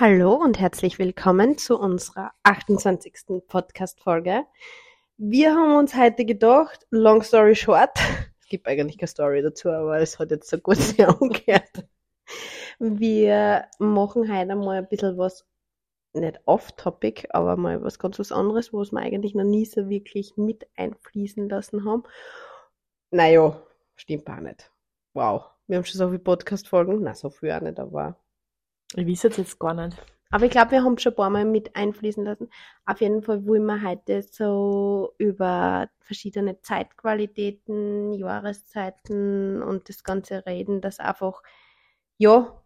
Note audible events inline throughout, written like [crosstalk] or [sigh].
Hallo und herzlich willkommen zu unserer 28. Podcast-Folge. Wir haben uns heute gedacht, long story short, [laughs] es gibt eigentlich keine Story dazu, aber es hat jetzt so gut [laughs] sehr umgekehrt. Wir machen heute mal ein bisschen was, nicht off-topic, aber mal was ganz was anderes, was wir eigentlich noch nie so wirklich mit einfließen lassen haben. Naja, stimmt auch nicht. Wow. Wir haben schon so viele Podcast-Folgen. Na, so viel auch nicht, aber Ich weiß es jetzt gar nicht. aber ich glaube, wir haben schon ein paar Mal mit einfließen lassen. Auf jeden Fall wollen wir heute so über verschiedene Zeitqualitäten, Jahreszeiten und das Ganze reden, dass einfach, ja,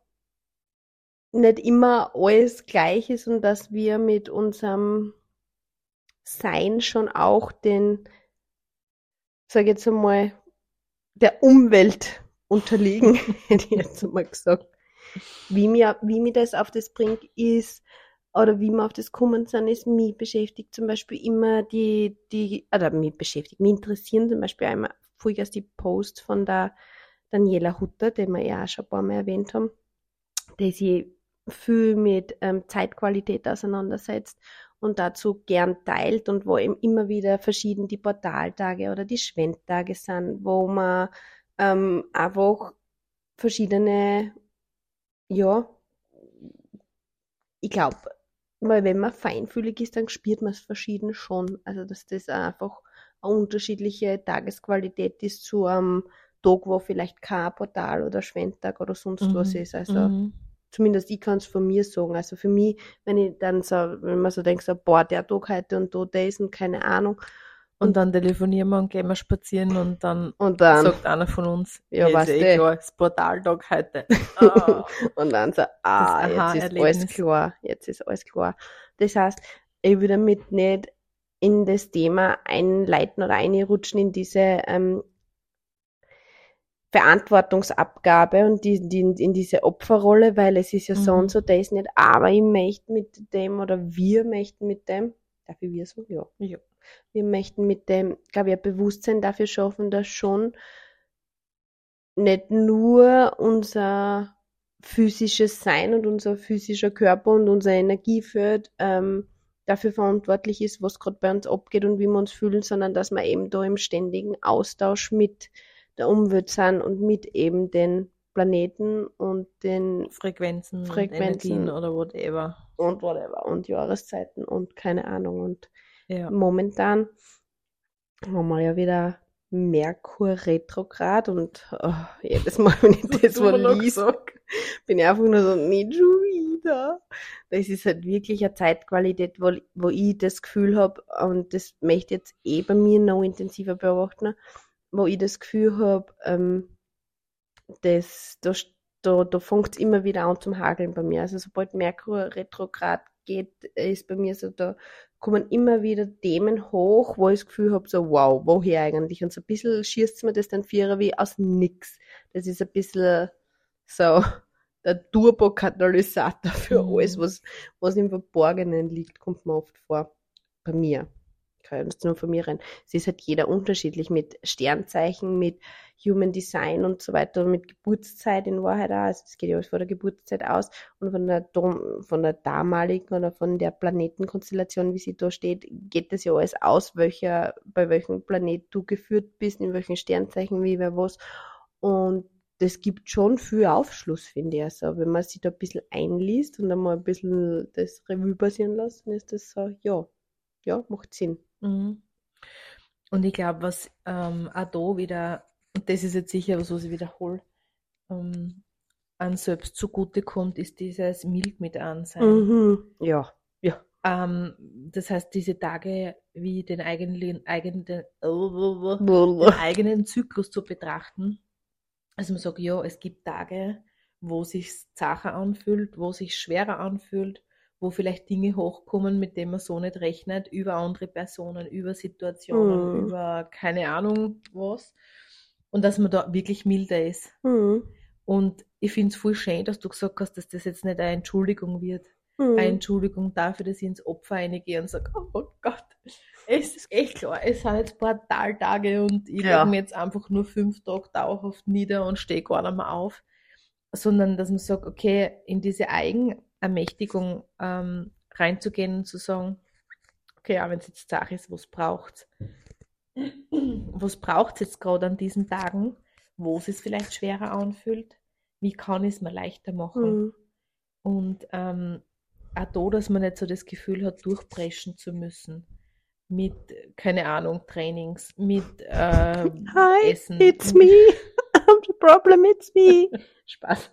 nicht immer alles gleich ist und dass wir mit unserem Sein schon auch den, sag ich jetzt einmal, der Umwelt unterliegen, [laughs] hätte ich jetzt einmal gesagt wie mir, wie mir das auf das bringt, ist, oder wie wir auf das kommen sind, ist, mich beschäftigt zum Beispiel immer die, die, oder mich beschäftigt, mich interessieren zum Beispiel einmal vorerst die Post von der Daniela Hutter, den wir ja auch schon ein paar Mal erwähnt haben, die sich viel mit ähm, Zeitqualität auseinandersetzt und dazu gern teilt und wo eben immer wieder verschieden die Portaltage oder die Schwendtage sind, wo man ähm, einfach verschiedene ja, ich glaube, weil wenn man feinfühlig ist, dann spürt man es verschieden schon. Also, dass das einfach eine unterschiedliche Tagesqualität ist zu einem Tag, wo vielleicht kein Portal oder Schwendtag oder sonst was ist. Also, Mhm. zumindest ich kann es von mir sagen. Also für mich, wenn ich dann so, wenn man so denkt, so, boah, der Tag heute und da, der ist und keine Ahnung. Und dann telefonieren wir und gehen wir spazieren und dann Und dann, sagt einer von uns, Ja, ist weißt eh klar, das Portaltag heute. [laughs] Ah. Und dann so, ah, Das jetzt ist alles klar, jetzt ist alles klar. Das heißt, ich will damit nicht in das Thema einleiten oder einrutschen in diese ähm, Verantwortungsabgabe und die, die, in diese Opferrolle, weil es ist ja so Mhm. und so, das nicht, aber ich möchte mit dem oder wir möchten mit dem, darf ich wir sagen? Ja. Ja. Wir möchten mit dem, glaube ich, ein Bewusstsein dafür schaffen, dass schon nicht nur unser physisches Sein und unser physischer Körper und unser Energiefeld ähm, dafür verantwortlich ist, was gerade bei uns abgeht und wie wir uns fühlen, sondern dass wir eben da im ständigen Austausch mit der Umwelt sind und mit eben den Planeten und den Frequenzen, Frequenzen. Oder whatever. und whatever und Jahreszeiten und keine Ahnung und Ja. momentan haben wir ja wieder Merkur retrograd und oh, jedes Mal, wenn ich [laughs] das liest, gesagt. bin ich einfach nur so, nicht schon wieder. Das ist halt wirklich eine Zeitqualität, wo, wo ich das Gefühl habe, und das möchte ich jetzt eh bei mir noch intensiver beobachten, wo ich das Gefühl habe, ähm, das, da, da, da fängt es immer wieder an zum Hageln bei mir. Also sobald Merkur retrograd geht, ist bei mir so, da kommen immer wieder Themen hoch, wo ich das Gefühl habe, so wow, woher eigentlich? Und so ein bisschen schießt mir das dann vierer wie aus nix. Das ist ein bisschen so [laughs] der Turbokatalysator für Mhm. alles, was, was im Verborgenen liegt, kommt mir oft vor. Bei mir. Kann jetzt nur von mir rein. Es ist halt jeder unterschiedlich mit Sternzeichen, mit Human Design und so weiter, mit Geburtszeit in Wahrheit auch. Also es geht ja alles vor der Geburtszeit aus und von der, Dom- von der damaligen oder von der Planetenkonstellation, wie sie da steht, geht das ja alles aus, welcher, bei welchem Planet du geführt bist, in welchen Sternzeichen, wie, wer was. Und das gibt schon viel Aufschluss, finde ich. Also, wenn man sich da ein bisschen einliest und einmal ein bisschen das Revue passieren dann ist das so, ja, ja, macht Sinn. Mhm. Und ich glaube, was ähm, auch da wieder, und das ist jetzt sicher was, was ich wiederhole, ähm, an selbst zugute kommt, ist dieses mild mit Ansein. Mhm. Ja, ja. Ähm, das heißt, diese Tage wie den eigenen, eigenen, den eigenen Zyklus zu betrachten. Also man sagt, ja, es gibt Tage, wo sich zacher anfühlt, wo sich schwerer anfühlt, wo vielleicht Dinge hochkommen, mit denen man so nicht rechnet, über andere Personen, über Situationen, Mhm. über keine Ahnung was. Und dass man da wirklich milder ist. Mhm. Und ich finde es voll schön, dass du gesagt hast, dass das jetzt nicht eine Entschuldigung wird. Mhm. Eine Entschuldigung dafür, dass ich ins Opfer reingehe und sage, oh Gott, es ist echt klar, es sind jetzt Portaltage und ich Ja. lege mir jetzt einfach nur fünf Tage dauerhaft nieder und stehe gar nicht mehr auf. Sondern, dass man sagt, okay, in diese Eigen, Ermächtigung ähm, reinzugehen und zu sagen, okay, auch wenn es jetzt Sache ist, was braucht was braucht es jetzt gerade an diesen Tagen, wo es sich vielleicht schwerer anfühlt, wie kann ich es mir leichter machen. Mhm. Und ähm, auch da, dass man nicht so das Gefühl hat, durchbrechen zu müssen. Mit, keine Ahnung, Trainings, mit äh, [laughs] Hi, Essen. it's me. [laughs] the problem, it's me. [laughs] Spaß.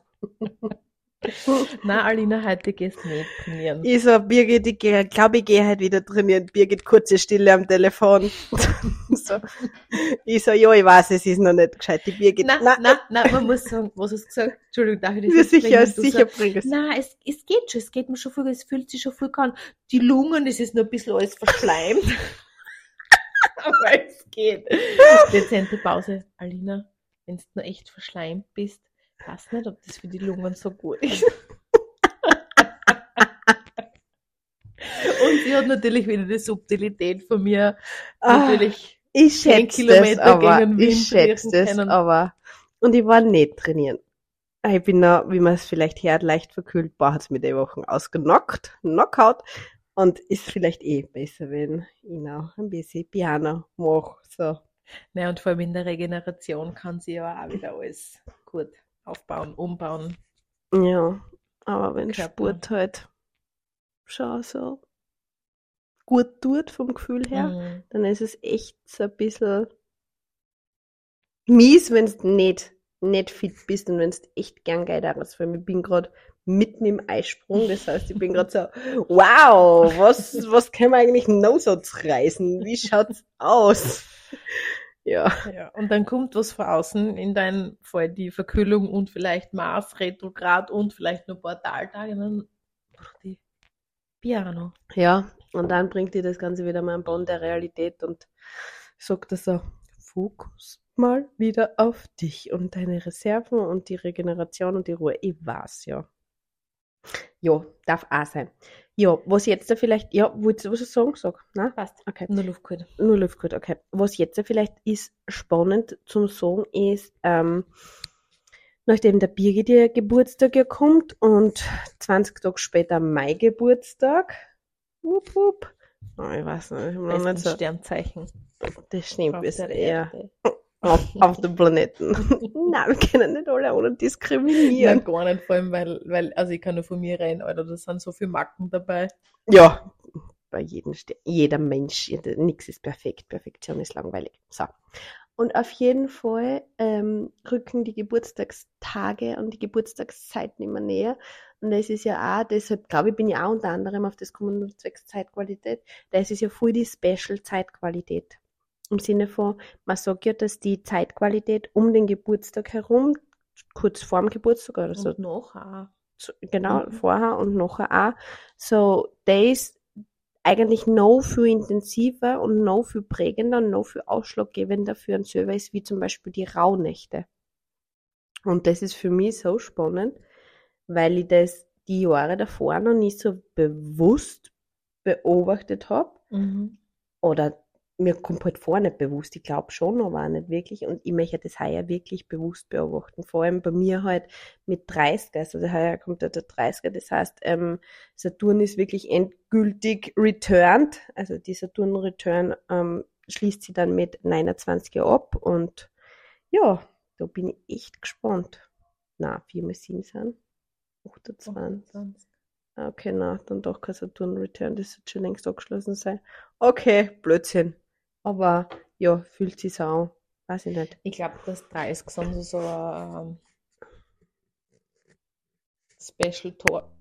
Na, Alina, heute gehst du nicht trainieren. Ich so, Birgit, ich glaube, ich gehe heute wieder trainieren. Birgit, kurze Stille am Telefon. [laughs] so. Ich so, ja, ich weiß, es ist noch nicht gescheit. Die Birgit, Nein, na, nein, nein, man muss sagen, was hast du gesagt? Entschuldigung, darf ich das sicher, bringen? Sicher sagst, bringen es. Nein, es, es geht schon, es geht mir schon viel, es fühlt sich schon viel an. Die Lungen, es ist nur ein bisschen alles verschleimt. [laughs] Aber es geht. Dezente Pause. Alina, wenn du nur echt verschleimt bist, weiß nicht, ob das für die Lungen so gut ist. Und sie hat natürlich wieder die Subtilität von mir Ah, natürlich Ich 10 schätze das, Kilometer aber gegen Wind ich schätze das, aber und ich war nicht trainieren. Ich bin noch, wie man es vielleicht hört, leicht verkühlt. Boah, hat's mir die Wochen ausgenockt, Knockout. Und ist vielleicht eh besser, wenn ich noch ein bisschen Piano mache. So. Ja, und vor allem in der Regeneration kann sie ja auch wieder alles gut aufbauen, umbauen. Ja, aber wenn Körper. Sport halt schon so gut tut vom Gefühl her, Mhm. dann ist es echt so ein bisschen mies, wenn du nicht, nicht fit bist und wenn du echt gern geil hast. Weil ich bin gerade mitten im Eisprung, das heißt, ich bin gerade so, [laughs] wow, was, was können wir eigentlich noch so reißen? Wie schaut's aus? Ja. Ja, und dann kommt was von außen, in deinem Fall die Verkühlung und vielleicht Mars, Retrograd und vielleicht nur Portaltage und dann ach, die Piano. Ja, und dann bringt dir das Ganze wieder mal am Boden der Realität und sagt er so, Fokus mal wieder auf dich und deine Reserven und die Regeneration und die Ruhe. Ich weiß, ja. Ja, darf auch sein. Ja, was jetzt da vielleicht, ja, willst du was sagen? Sag, ne? Passt. Okay. Nur Luft geholt. Nur Luft gut, okay. Was jetzt vielleicht ist spannend zum Sagen ist, ähm, nachdem der Birgit ihr Geburtstag ja kommt und 20 Tage später mein Geburtstag, wup, wup. Oh, ich weiß nicht, ich noch nicht so, Sternzeichen. das stimmt, ist eher. Auf, [laughs] auf dem Planeten. [laughs] Nein, wir können nicht alle ohne Ja, diskriminieren. gar nicht, vor allem, weil, weil, also ich kann nur von mir reden, Alter, da sind so viele Macken dabei. Ja, bei jedem, Ste- jeder Mensch, jeder, nix ist perfekt. Perfektion ist langweilig. So. Und auf jeden Fall ähm, rücken die Geburtstagstage und die Geburtstagszeiten immer näher. Und das ist ja auch, deshalb glaube ich, bin ich auch unter anderem auf das gekommen, zwecks Zeitqualität. Das ist ja voll die Special-Zeitqualität. Im Sinne von, man sagt ja, dass die Zeitqualität um den Geburtstag herum, kurz vorm Geburtstag oder so, Und auch. so, genau, Mhm. vorher und nachher auch. So, der ist eigentlich noch viel intensiver und noch viel prägender und noch viel ausschlaggebender für einen selber ist, wie zum Beispiel die Rauhnächte. Und das ist für mich so spannend, weil ich das die Jahre davor noch nicht so bewusst beobachtet habe Mhm. oder mir kommt halt vor nicht bewusst, ich glaube schon, aber auch nicht wirklich und ich möchte das heuer wirklich bewusst beobachten, vor allem bei mir halt mit 30, also heuer kommt ja der 30er, das heißt, ähm, Saturn ist wirklich endgültig returned, also die Saturn-Return ähm, schließt sie dann mit 29 ab und ja, da bin ich echt gespannt. Na, 4 mal 7 sind 28. 28. Ah, Okay, na, dann doch kein Saturn Return, das wird schon längst abgeschlossen sein. Okay, Blödsinn. Aber ja, fühlt sich so an. Weiß ich nicht. Ich glaube, dass 30 sind so, so ein Special Tor.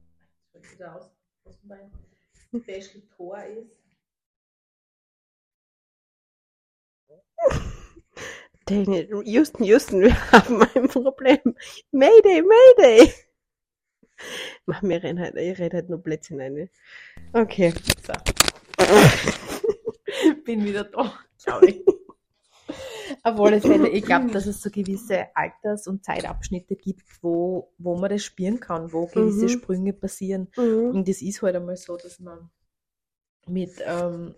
Special Tor ist. [laughs] Houston, Houston, wir haben ein Problem. Mayday, Mayday. Mach mir rein halt, ich rede halt nur Blödsinn rein. Okay. So. [laughs] Bin wieder da, [laughs] glaube ich. Auf alle Fälle, ich glaube, [laughs] dass es so gewisse Alters- und Zeitabschnitte gibt, wo, wo man das spüren kann, wo gewisse Mhm. Sprünge passieren. Mhm. Und es ist halt einmal so, dass man mit ähm,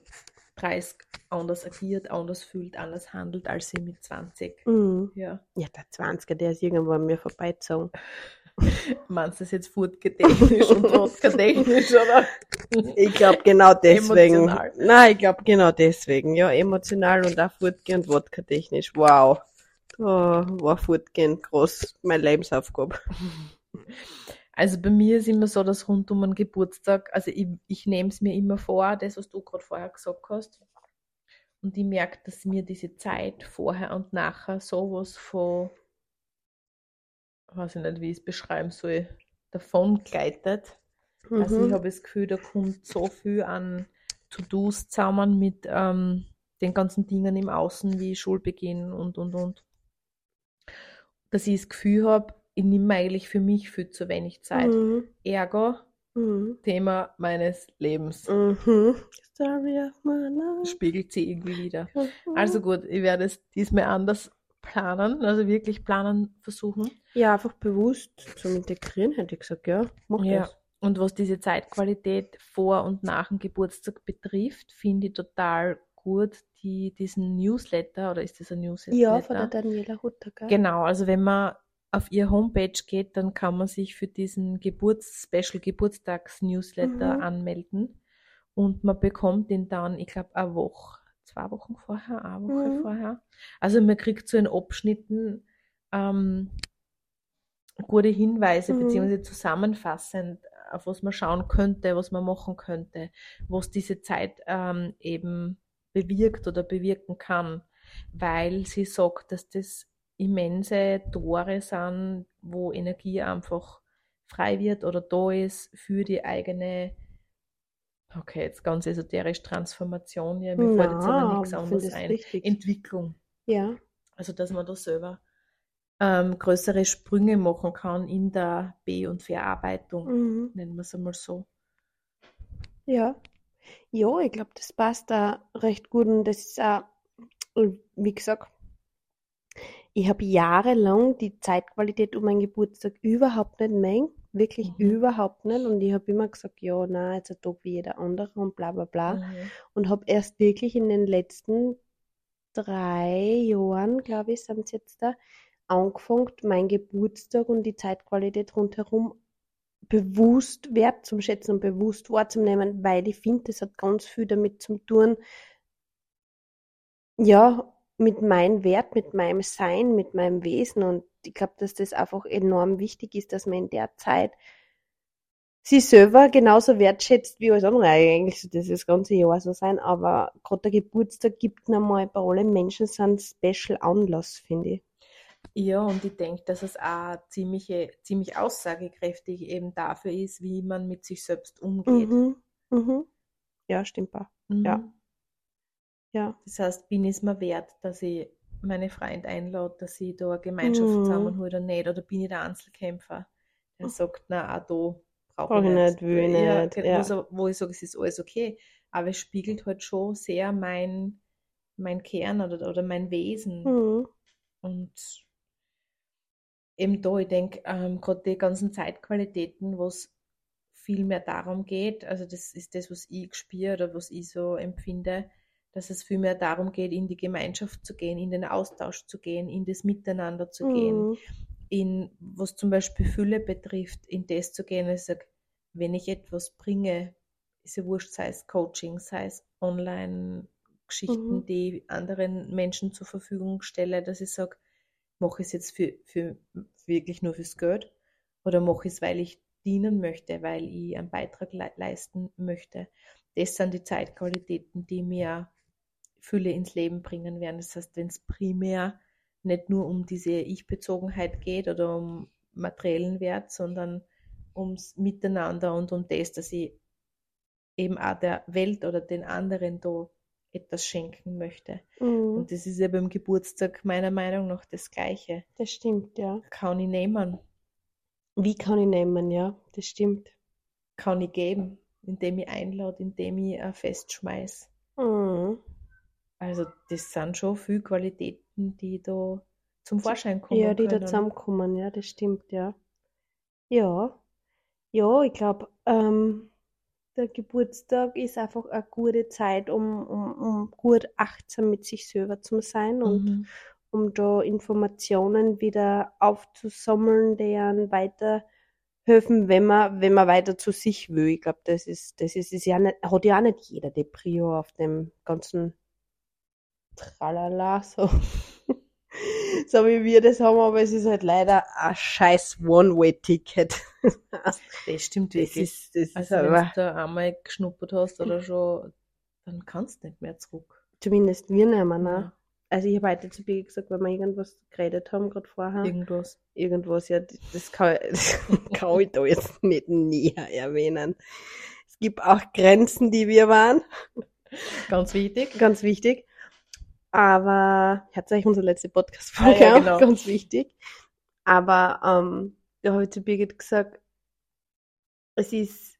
30 anders agiert, anders fühlt, anders handelt als sie mit 20. Mhm. Ja. Ja, der 20er, der ist irgendwo an mir vorbeizogen. [laughs] Meinst du das jetzt foodgetechnisch und wodka-technisch, oder? Ich glaube genau deswegen. Emotional. Nein, ich glaube genau deswegen. Ja, emotional und auch Fortgehen und Wodka technisch. Wow. Da war Fortgehen groß meine Lebensaufgabe. Also bei mir ist immer so, dass rund um einen Geburtstag, also ich, ich nehme es mir immer vor, das, was du gerade vorher gesagt hast. Und ich merke, dass mir diese Zeit vorher und nachher sowas von, weiß ich nicht, wie ich es beschreiben soll, davon gleitet. Also ich Mhm. habe das Gefühl, da kommt so viel an To-Dos zusammen mit ähm, den ganzen Dingen im Außen wie Schulbeginn und und und. Dass ich das Gefühl habe, ich nehme eigentlich für mich viel zu wenig Zeit. Mhm. Ergo, Mhm. Thema meines Lebens. Mhm. Story of my life. Spiegelt sie irgendwie wieder. Mhm. Also gut, ich werde es diesmal anders planen, also wirklich planen versuchen. Ja, einfach bewusst zum Integrieren, hätte ich gesagt, ja. Mach Ja. das. Und was diese Zeitqualität vor und nach dem Geburtstag betrifft, finde ich total gut, die, diesen Newsletter, oder ist das ein Newsletter? Ja, von der Daniela Hutter, gell? Genau, also wenn man auf ihr Homepage geht, dann kann man sich für diesen Geburts Special Geburtstags-Newsletter Mhm. anmelden und man bekommt den dann, ich glaube, eine Woche, zwei Wochen vorher, eine Woche Mhm. vorher. Also man kriegt so in Abschnitten ähm, gute Hinweise, Mhm. beziehungsweise zusammenfassend, auf was man schauen könnte, was man machen könnte, was diese Zeit ähm, eben bewirkt oder bewirken kann, weil sie sagt, dass das immense Tore sind, wo Energie einfach frei wird oder da ist für die eigene, okay, jetzt ganz esoterisch Transformation, ja, mir fällt jetzt aber nichts ich anderes ein. richtig. Entwicklung. Ja. Also, dass man da selber ähm, größere Sprünge machen kann in der Be- und Verarbeitung, Mhm. nennen wir es einmal so. Ja. Ja, ich glaube, das passt da recht gut und das ist auch, wie gesagt, ich habe jahrelang die Zeitqualität um meinen Geburtstag überhaupt nicht mengen, wirklich Mhm. überhaupt nicht und ich habe immer gesagt, ja, na, jetzt ein Tag wie jeder andere und bla bla bla Mhm. und habe erst wirklich in den letzten drei Jahren, glaube ich, sind es jetzt da, angefangen, meinen Geburtstag und die Zeitqualität rundherum bewusst wertzuschätzen und bewusst wahrzunehmen, weil ich finde, das hat ganz viel damit zu tun, ja, mit meinem Wert, mit meinem Sein, mit meinem Wesen. Und ich glaube, dass das einfach enorm wichtig ist, dass man in der Zeit sich selber genauso wertschätzt wie alles andere. Eigentlich sollte das das ganze Jahr so sein, aber gerade der Geburtstag gibt nochmal bei allen Menschen so einen Special Anlass, finde ich. Ja, und ich denke, dass es auch ziemliche, ziemlich aussagekräftig eben dafür ist, wie man mit sich selbst umgeht. Mhm. Mhm. Ja, stimmt auch. ja. Mhm. Ja. Das heißt, bin ich es mir wert, dass ich meine Freunde einlade, dass ich da eine Gemeinschaft Mhm. zusammenhole oder nicht? Oder bin ich der Einzelkämpfer, der Mhm. sagt, na, auch da brauche Brauch ich ich nicht. will ich Ja, nicht, wo ja. so- wo ich sage, es ist alles okay. Aber es spiegelt halt schon sehr mein, mein Kern oder, oder mein Wesen. Mhm. Und eben da, ich denke, ähm, gerade die ganzen Zeitqualitäten, wo es viel mehr darum geht, also das ist das, was ich spüre oder was ich so empfinde, dass es viel mehr darum geht, in die Gemeinschaft zu gehen, in den Austausch zu gehen, in das Miteinander zu gehen, Mhm. in was zum Beispiel Fülle betrifft, in das zu gehen, ich sage, wenn ich etwas bringe, ist ja wurscht, sei es Coaching, sei es Online-Geschichten, Mhm. die ich anderen Menschen zur Verfügung stelle, dass ich sage, mache ich es jetzt für, für wirklich nur fürs Geld oder mache ich es, weil ich dienen möchte, weil ich einen Beitrag le leisten möchte. Das sind die Zeitqualitäten, die mir Fülle ins Leben bringen werden. Das heißt, wenn es primär nicht nur um diese Ich-Bezogenheit geht oder um materiellen Wert, sondern ums Miteinander und um das, dass ich eben auch der Welt oder den anderen da etwas schenken möchte. Mhm. Und das ist ja beim Geburtstag meiner Meinung nach das Gleiche. Das stimmt, ja. Kann ich nehmen, Wie kann ich nehmen, ja, das stimmt. kann ich geben, indem ich einlade, indem ich ein Fest schmeiß. Mhm. Also das sind schon viele Qualitäten, die da zum Vorschein kommen Ja, die da können. zusammenkommen, ja, das stimmt, ja. Ja, ja, ich glaube, ähm, der Geburtstag ist einfach eine gute Zeit, um, um, um gut achtsam mit sich selber zu sein und, Mhm. um da Informationen wieder aufzusammeln, die einen weiterhelfen, wenn man, wenn man weiter zu sich will. Ich glaube, das ist, das ist, ist ja nicht, hat ja auch nicht jeder die Prio auf dem ganzen Tralala, so. So wie wir das haben, aber es ist halt leider ein scheiß One-Way-Ticket. [laughs] Das stimmt Das wirklich. ist, das ist also wenn aber, du da einmal geschnuppert hast oder schon, dann kannst du nicht mehr zurück. zumindest wir nicht mehr, ne? Ja. Also ich habe heute zu Birgit gesagt, wenn wir irgendwas geredet haben, gerade vorher, Irgendwas. irgendwas, ja, das kann, [laughs] das kann ich da jetzt nicht näher erwähnen. Es gibt auch Grenzen, die wir waren, Ganz wichtig. ganz wichtig. Aber, hört euch unsere letzte Podcast-Folge Ah, ja, genau. ganz wichtig. Aber, ähm, da habe ich zu Birgit gesagt, es ist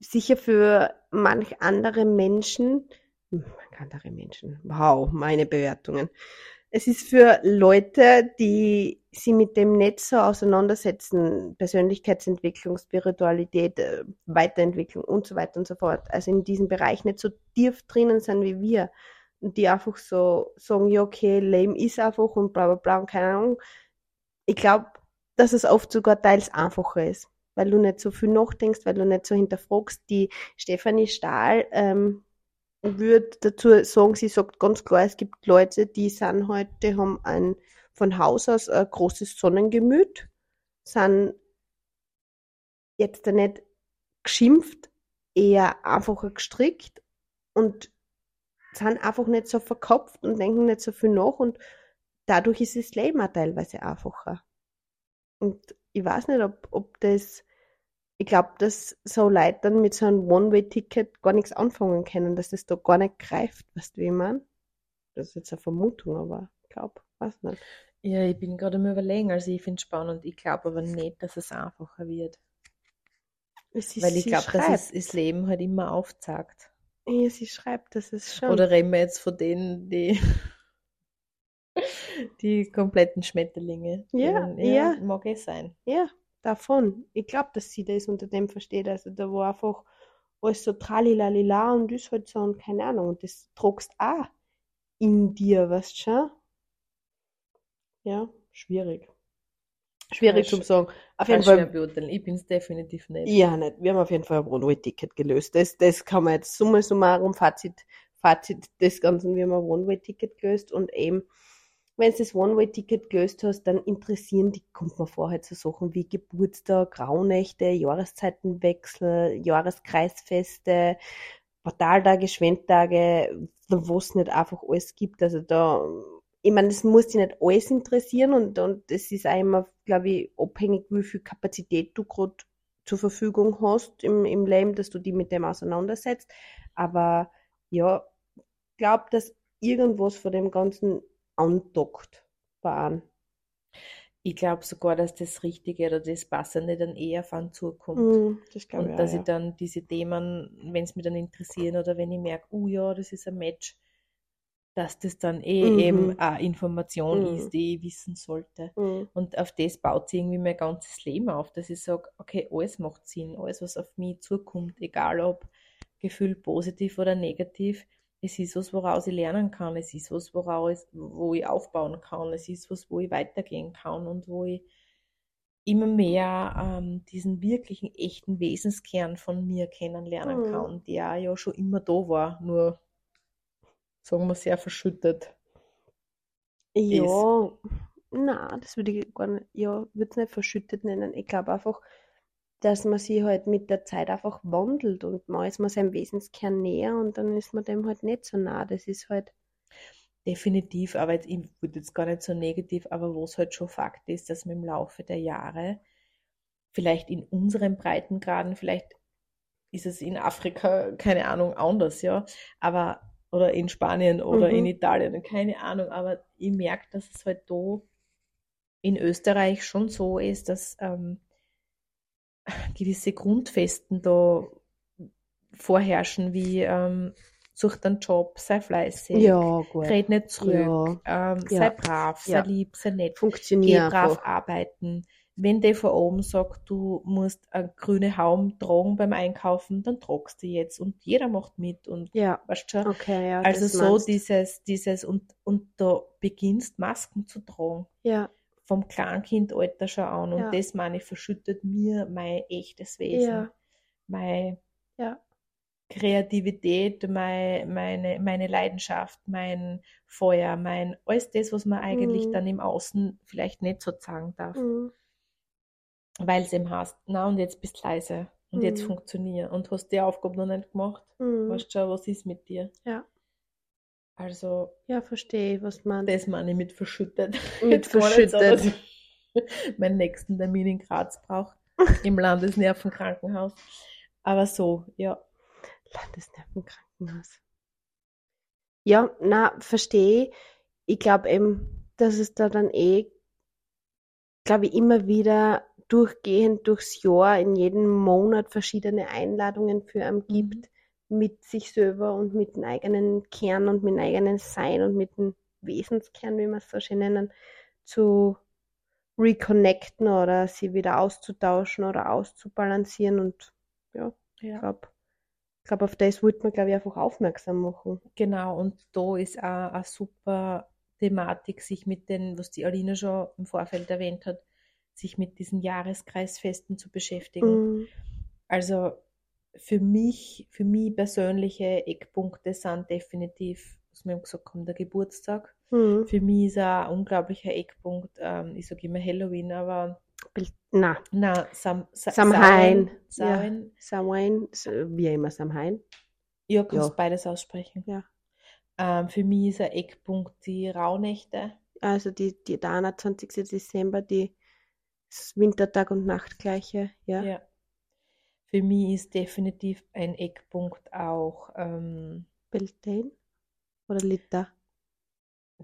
sicher für manch andere Menschen, hm, manch andere Menschen, wow, meine Bewertungen. Es ist für Leute, die sich mit dem nicht so auseinandersetzen, Persönlichkeitsentwicklung, Spiritualität, äh, Weiterentwicklung und so weiter und so fort, also in diesem Bereich nicht so tief drinnen sind wie wir, die einfach so sagen, ja, okay, Leben ist einfach und bla bla bla und keine Ahnung. Ich glaube, dass es oft sogar teils einfacher ist, weil du nicht so viel nachdenkst, weil du nicht so hinterfragst. Die Stefanie Stahl ähm, würde dazu sagen, sie sagt ganz klar, es gibt Leute, die sind halt, die haben ein von Haus aus ein großes Sonnengemüt, sind jetzt nicht geschimpft, eher einfacher gestrickt und sind einfach nicht so verkopft und denken nicht so viel nach und dadurch ist das Leben auch teilweise einfacher. Und ich weiß nicht, ob, ob das, ich glaube, dass so Leute dann mit so einem One-Way-Ticket gar nichts anfangen können, dass das da gar nicht greift, weißt du, wie ich meine? Das ist jetzt eine Vermutung, aber ich glaube, weiß nicht. Ja, ich bin gerade am überlegen, also ich finde es spannend. Ich glaube aber nicht, dass es einfacher wird. Ist, Weil ich glaube, dass es das Leben halt immer aufzeigt. Ja, sie schreibt, das ist schon. Oder reden wir jetzt von denen, die [laughs] die kompletten Schmetterlinge? Ja, denen- ja. Mag eh sein. Ja, davon. Ich glaube, dass sie das unter dem versteht. Also da war einfach alles so tralilalila und ist halt so und keine Ahnung. Und das tragst auch in dir, weißt du schon? Ja, schwierig. Schwierig zu sagen. Auf jeden Fall, beurteilen. Ich bin es definitiv nicht. ja, nicht. Wir haben auf jeden Fall ein One-Way-Ticket gelöst. Das, das kann man jetzt summa summarum, Fazit, Fazit des Ganzen, wir haben ein One-Way-Ticket gelöst und eben, wenn du das One-Way-Ticket gelöst hast, dann interessieren die, kommt man vorher zu Sachen wie Geburtstag, Graunächte, Jahreszeitenwechsel, Jahreskreisfeste, Portaltage, Schwendtage, was nicht einfach alles gibt. Also da, ich meine, das muss dich nicht alles interessieren und, und das ist immer, glaube ich, abhängig, wie viel Kapazität du gerade zur Verfügung hast im, im Leben, dass du die mit dem auseinandersetzt. Aber ja, glaube, dass irgendwas von dem Ganzen andockt bei einem. Ich glaube sogar, dass das Richtige oder das Passende dann eher einen zukommt. Mm, das Und ich dass auch, ich ja. dann diese Themen, wenn es mich dann interessieren oder wenn ich merke, oh ja, das ist ein Match, dass das dann eh Mhm. eben eine Information Mhm. ist, die ich wissen sollte. Mm, Und auf das baut sich irgendwie mein ganzes Leben auf, dass ich sage, okay, alles macht Sinn, alles, was auf mich zukommt, egal ob Gefühl positiv oder negativ, es ist was, woraus ich lernen kann, es ist was, woraus, wo ich aufbauen kann, es ist was, wo ich weitergehen kann und wo ich immer mehr ähm, diesen wirklichen, echten Wesenskern von mir kennenlernen Mhm. kann, der ja schon immer da war, nur, sagen wir, sehr verschüttet. Ja, na, das würde ich gar nicht, ja, würde es nicht verschüttet nennen. Ich glaube einfach, dass man sich halt mit der Zeit einfach wandelt und mal ist man seinem Wesenskern näher und dann ist man dem halt nicht so nah. Das ist halt, Definitiv, aber jetzt, ich würde jetzt gar nicht so negativ, aber wo es halt schon Fakt ist, dass man im Laufe der Jahre, vielleicht in unseren Breitengraden, vielleicht ist es in Afrika, keine Ahnung, anders, ja, aber, oder in Spanien oder Mhm. in Italien, keine Ahnung, aber ich merke, dass es halt da in Österreich schon so ist, dass ähm, gewisse Grundfesten da vorherrschen, wie ähm, such einen Job, sei fleißig, ja, red nicht zurück, Ja, ähm, Ja. sei brav, sei lieb, sei nett, geh Funktioniert brav einfach. arbeiten, wenn der von oben sagt, du musst eine grüne Haum tragen beim Einkaufen, dann tragst du jetzt und jeder macht mit und Ja, weißt schon. okay, ja. Also so meinst. dieses, dieses und, und da beginnst Masken zu tragen. Ja, Vom Kleinkindalter schon an. Und Ja. das meine ich, verschüttet mir mein echtes Wesen. Ja. Mein ja, Kreativität, mein, meine, meine Leidenschaft, mein Feuer, mein alles das, was man eigentlich Mhm. dann im Außen vielleicht nicht so sagen darf, mhm. Weil es eben heißt, na und jetzt bist leise und jetzt Mhm. funktioniert und hast die Aufgabe noch nicht gemacht, Mhm. weißt schon, was ist mit dir? Ja. Also ja, verstehe was man das meine ich mit verschüttet. mit [laughs] Jetzt so, verschüttet. ich meinen nächsten Termin in Graz brauche, [laughs] im Landesnervenkrankenhaus. Aber so, ja. Landesnervenkrankenhaus. Ja, na, verstehe ich. Ich glaube eben, dass es da dann eh, glaube ich, immer wieder durchgehend durchs Jahr in jedem Monat verschiedene Einladungen für einen gibt, mit sich selber und mit dem eigenen Kern und mit dem eigenen Sein und mit dem Wesenskern, wie wir es so schön nennen, zu reconnecten oder sie wieder auszutauschen oder auszubalancieren und ja, ich ja. glaube, ich glaube, auf das wollte man, glaube ich, einfach aufmerksam machen. Genau, und da ist auch eine super Thematik, sich mit den, was die Alina schon im Vorfeld erwähnt hat, sich mit diesen Jahreskreisfesten zu beschäftigen. Mhm. Also für mich, für mich persönliche Eckpunkte sind definitiv, was wir gesagt haben, der Geburtstag. Mhm. Für mich ist ein unglaublicher Eckpunkt, ähm, ich sage immer Halloween, aber Na, na, Sam, Sa Samhain. Samhain. Samhain, so wie immer Samhain. Ja, kannst Ja. beides aussprechen. Ja. Ähm, für mich ist ein Eckpunkt die Rauhnächte. Also die, die, der 21. Dezember, die das Wintertag und Nachtgleiche, ja. Ja. Für mich ist definitiv ein Eckpunkt auch, ähm, Beltane oder Lita.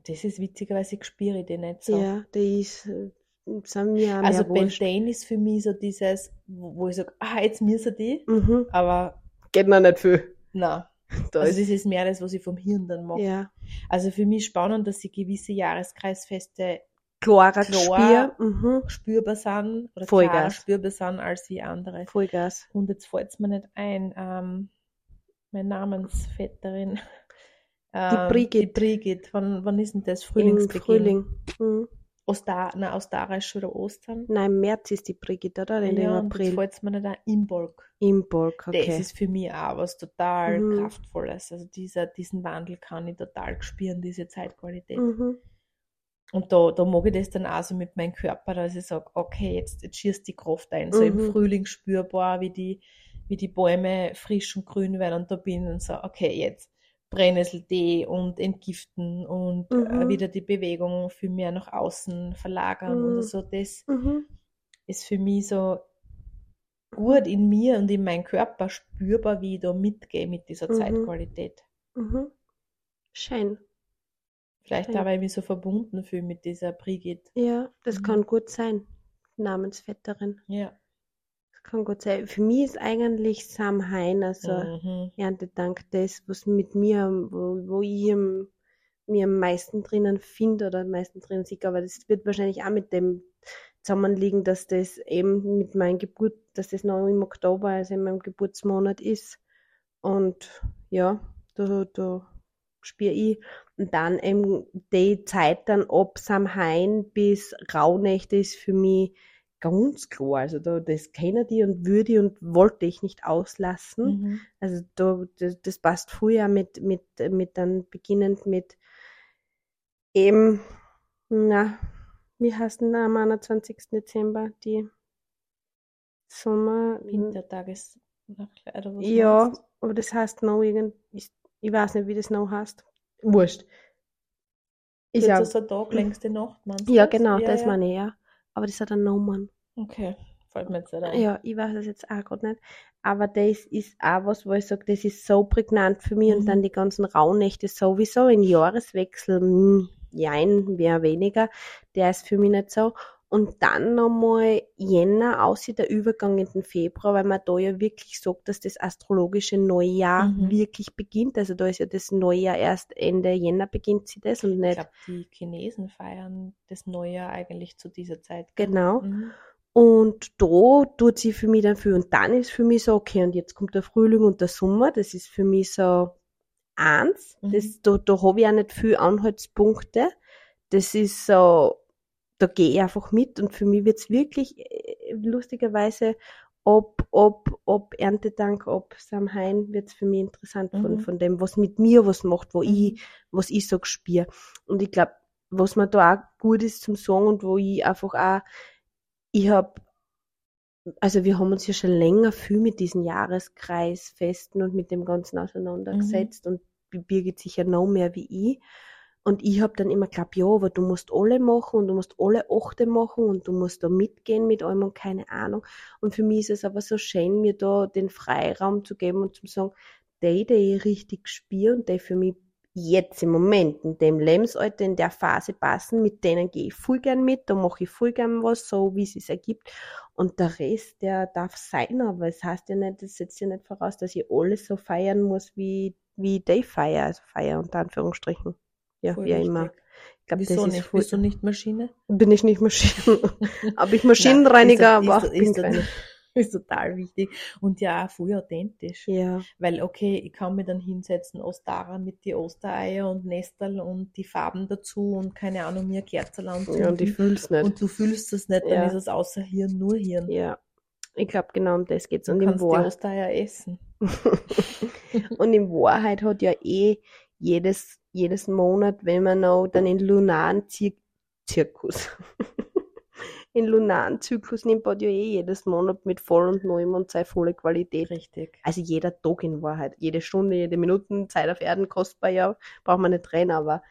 das ist witzigerweise, ich spüre den nicht so. Ja, die ist, äh, also. Beltane ist für mich so dieses, wo wo ich sage, ah, jetzt müssen die, Mhm. aber Geht noch nicht viel. na. [laughs] Da Also ist, das ist mehr das, was ich vom Hirn dann mache. ja, Also für mich spannend, dass sie gewisse Jahreskreisfeste klarer Klar. Mhm. spürbar sind oder Vollgas. klarer spürbar sind als wie andere. Vollgas. Und jetzt fällt es mir nicht ein, ähm, meine Namensvetterin. Ähm, Brigitte. Die Brigitte. Wann, wann ist denn das? Im Frühlingsbeginn? Frühling. Mhm. Ostar, nein, Ostarisch oder Ostern? Nein, im März ist die Brigitte, oder? Oder im ja, und jetzt April. fällt es mir nicht ein. Imbolg. Imbolg, okay. Das ist für mich auch was total Mhm. Kraftvolles. Also dieser, diesen Wandel kann ich total spüren, diese Zeitqualität. mhm. Und da, da mag ich das dann auch so mit meinem Körper, dass ich sage, okay, jetzt, jetzt schießt die Kraft ein. So im Mhm. Frühling spürbar, wie die, wie die Bäume frisch und grün werden und da bin ich und so, okay, jetzt Brennnesseltee und entgiften und äh, Mhm. wieder die Bewegung viel mehr nach außen verlagern Mhm. oder so. Das Mhm. ist für mich so gut in mir und in meinem Körper spürbar, wie ich da mitgehe mit dieser Mhm. Zeitqualität. Mhm. Schön. Vielleicht auch, weil ich mich so verbunden fühle mit dieser Brigitte. Ja, das Mhm. kann gut sein. Namensvetterin. Ja. Das kann gut sein. Für mich ist eigentlich Samhain, also Mhm. Erntedank, das, was mit mir, wo, wo ich mir am meisten drinnen finde oder am meisten drinnen sehe. Aber das wird wahrscheinlich auch mit dem zusammenliegen, dass das eben mit meinem Geburt, dass das noch im Oktober, also in meinem Geburtsmonat ist. Und ja, da, da spüre ich. Und dann eben die Zeit dann ab Samhain bis Rauhnächte ist für mich ganz klar. Also da, das kenne die und würde ich und wollte ich nicht auslassen. Mhm. Also da, das, das passt früher mit, mit, mit dann beginnend mit eben, na, wie heißt denn am 21. Dezember die Sommer, was ja, aber das heißt noch irgend, ich, ich weiß nicht, wie das noch heißt. Wurscht. Ist ja, Kürzester Tag, längste Nacht, meinst du ja, das? genau, ja, das ja. meine ich, ja. Aber das hat einen Namen. Okay, fällt mir jetzt nicht ein. Ja, ich weiß es jetzt auch gerade nicht. Aber das ist auch was, wo ich sage, das ist so prägnant für mich. Und Mhm. dann die ganzen Rauhnächte sowieso, ein Jahreswechsel, hm, jein, mehr weniger. Der ist für mich nicht so. Und dann nochmal Jänner, außer der Übergang in den Februar, weil man da ja wirklich sagt, dass das astrologische Neujahr Mhm. wirklich beginnt. Also da ist ja das Neujahr erst Ende Jänner beginnt sie das und Ich nicht glaube, die Chinesen feiern das Neujahr eigentlich zu dieser Zeit. genau. Mhm. Und da tut sie für mich dann viel. Und dann ist für mich so, okay, und jetzt kommt der Frühling und der Sommer. Das ist für mich so eins. Mhm. Das, da, da habe ich auch nicht viel Anhaltspunkte. Das ist so, da gehe ich einfach mit. Und für mich wird's wirklich äh, lustigerweise ob, ob, ob Erntedank, ob Samhain wird's für mich interessant von, Mhm. von dem, was mit mir was macht, wo Mhm. ich, was ich so spüre. Und ich glaube, was mir da auch gut ist zum Sagen und wo ich einfach auch, ich hab, also wir haben uns ja schon länger viel mit diesen Jahreskreisfesten und mit dem Ganzen auseinandergesetzt und die Birgit sicher noch mehr wie ich. Und ich hab dann immer geglaubt, ja, aber du musst alle machen und du musst alle achte machen und du musst da mitgehen mit allem und keine Ahnung. Und für mich ist es aber so schön, mir da den Freiraum zu geben und zu sagen, die, die ich richtig spüre und die für mich jetzt im Moment, in dem Lebensalter, in der Phase passen, mit denen gehe ich voll gern mit, da mache ich voll gern was, so wie es sich ergibt. Und der Rest, der darf sein, aber es heißt ja nicht, das setzt ja nicht voraus, dass ich alles so feiern muss, wie, wie die feier, also feier unter Anführungsstrichen. Ja, Voll wie auch immer. Ich glaube, Wieso das ist nicht? voll, Bist du nicht Maschine? bin ich nicht Maschinen, [laughs] aber ich Maschinenreiniger, Nein, aber ist, auch ist, bin ist, keine. [laughs] ist total wichtig. Und ja, voll authentisch. Ja, Weil, okay, ich kann mich dann hinsetzen, Ostara mit die Ostereier und Nestel und die Farben dazu und keine Ahnung, mir Kerzen anzünden. ja, und ich fühl's nicht. und du fühlst es nicht, dann Ja. ist es außer Hirn nur Hirn. ja, ich glaube, genau um das geht's. Du Und in kannst die Wahrheit, Ostereier essen. [laughs] und in Wahrheit hat ja eh jedes, jedes Monat, wenn man noch dann in lunaren Zir Zirkus, [laughs] in lunaren Zyklus nimmt, hat ja eh jedes Monat mit voll und neuem und seine volle Qualität. Richtig. Also jeder Tag in Wahrheit, jede Stunde, jede Minute, Zeit auf Erden kostbar, ja, braucht man nicht reden, aber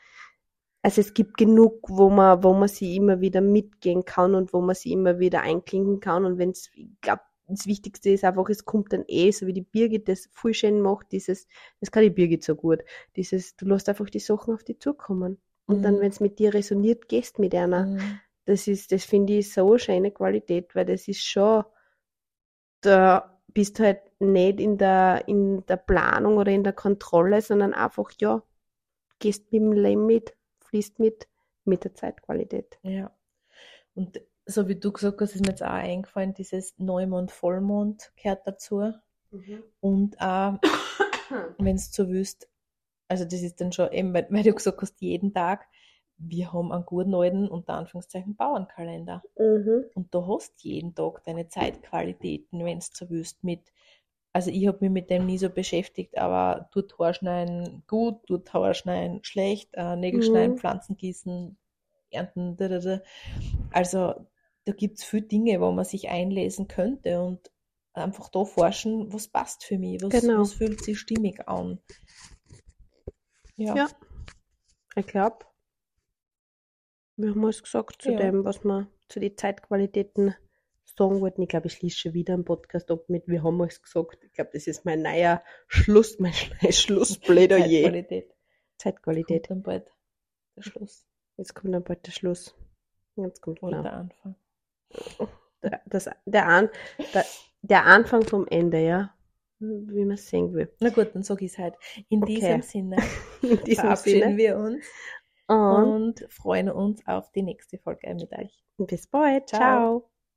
also es gibt genug, wo man, wo man sie immer wieder mitgehen kann und wo man sie immer wieder einklinken kann und wenn es, ich glaube, das Wichtigste ist einfach, es kommt dann eh, so wie die Birgit das voll schön macht, dieses, das kann die Birgit so gut, dieses, du lässt einfach die Sachen auf die zukommen. Und dann, Mhm. wenn es mit dir resoniert, gehst mit einer. Mhm. Das ist, das finde ich so eine schöne Qualität, weil das ist schon, da bist du halt nicht in der, in der Planung oder in der Kontrolle, sondern einfach, ja, gehst mit dem Leben mit, fließt mit, mit der Zeitqualität. Ja. Und so wie du gesagt hast, ist mir jetzt auch eingefallen, dieses Neumond, Vollmond gehört dazu. Und auch, wenn es so wüsst, also das ist dann schon eben, weil, weil du gesagt hast, jeden Tag, wir haben einen guten alten, unter Anführungszeichen, Bauernkalender. Mhm. Und du hast jeden Tag deine Zeitqualitäten, wenn es so wüsst, mit, also ich habe mich mit dem nie so beschäftigt, aber tut Haarschneiden gut, tut Haarschneiden schlecht, äh, Nägel Mhm. schneiden, Pflanzen gießen, ernten, da, da, da. Also da gibt es viele Dinge, wo man sich einlesen könnte und einfach da forschen, was passt für mich, was, Genau. was fühlt sich stimmig an. Ja. Ja. Ich glaube, wir haben alles gesagt zu Ja. dem, was wir zu den Zeitqualitäten sagen wollten. Ich glaube, ich schließe schon wieder einen Podcast ab mit Wir haben alles gesagt. Ich glaube, das ist mein neuer Schluss, [laughs] mein neues Schlussplädoyer. Zeitqualität. Zeitqualität. Kommt dann bald der Schluss Jetzt kommt dann bald der Schluss. Jetzt kommt genau. der Anfang. Der, das, der, An, der, der Anfang vom Ende, ja. Wie man es sehen will. Na gut, dann sag ich es halt. In Okay. diesem Sinne [laughs] In diesem verabschieden Sinne. wir uns Und und freuen uns auf die nächste Folge mit euch. bis bald. Ciao. Ciao.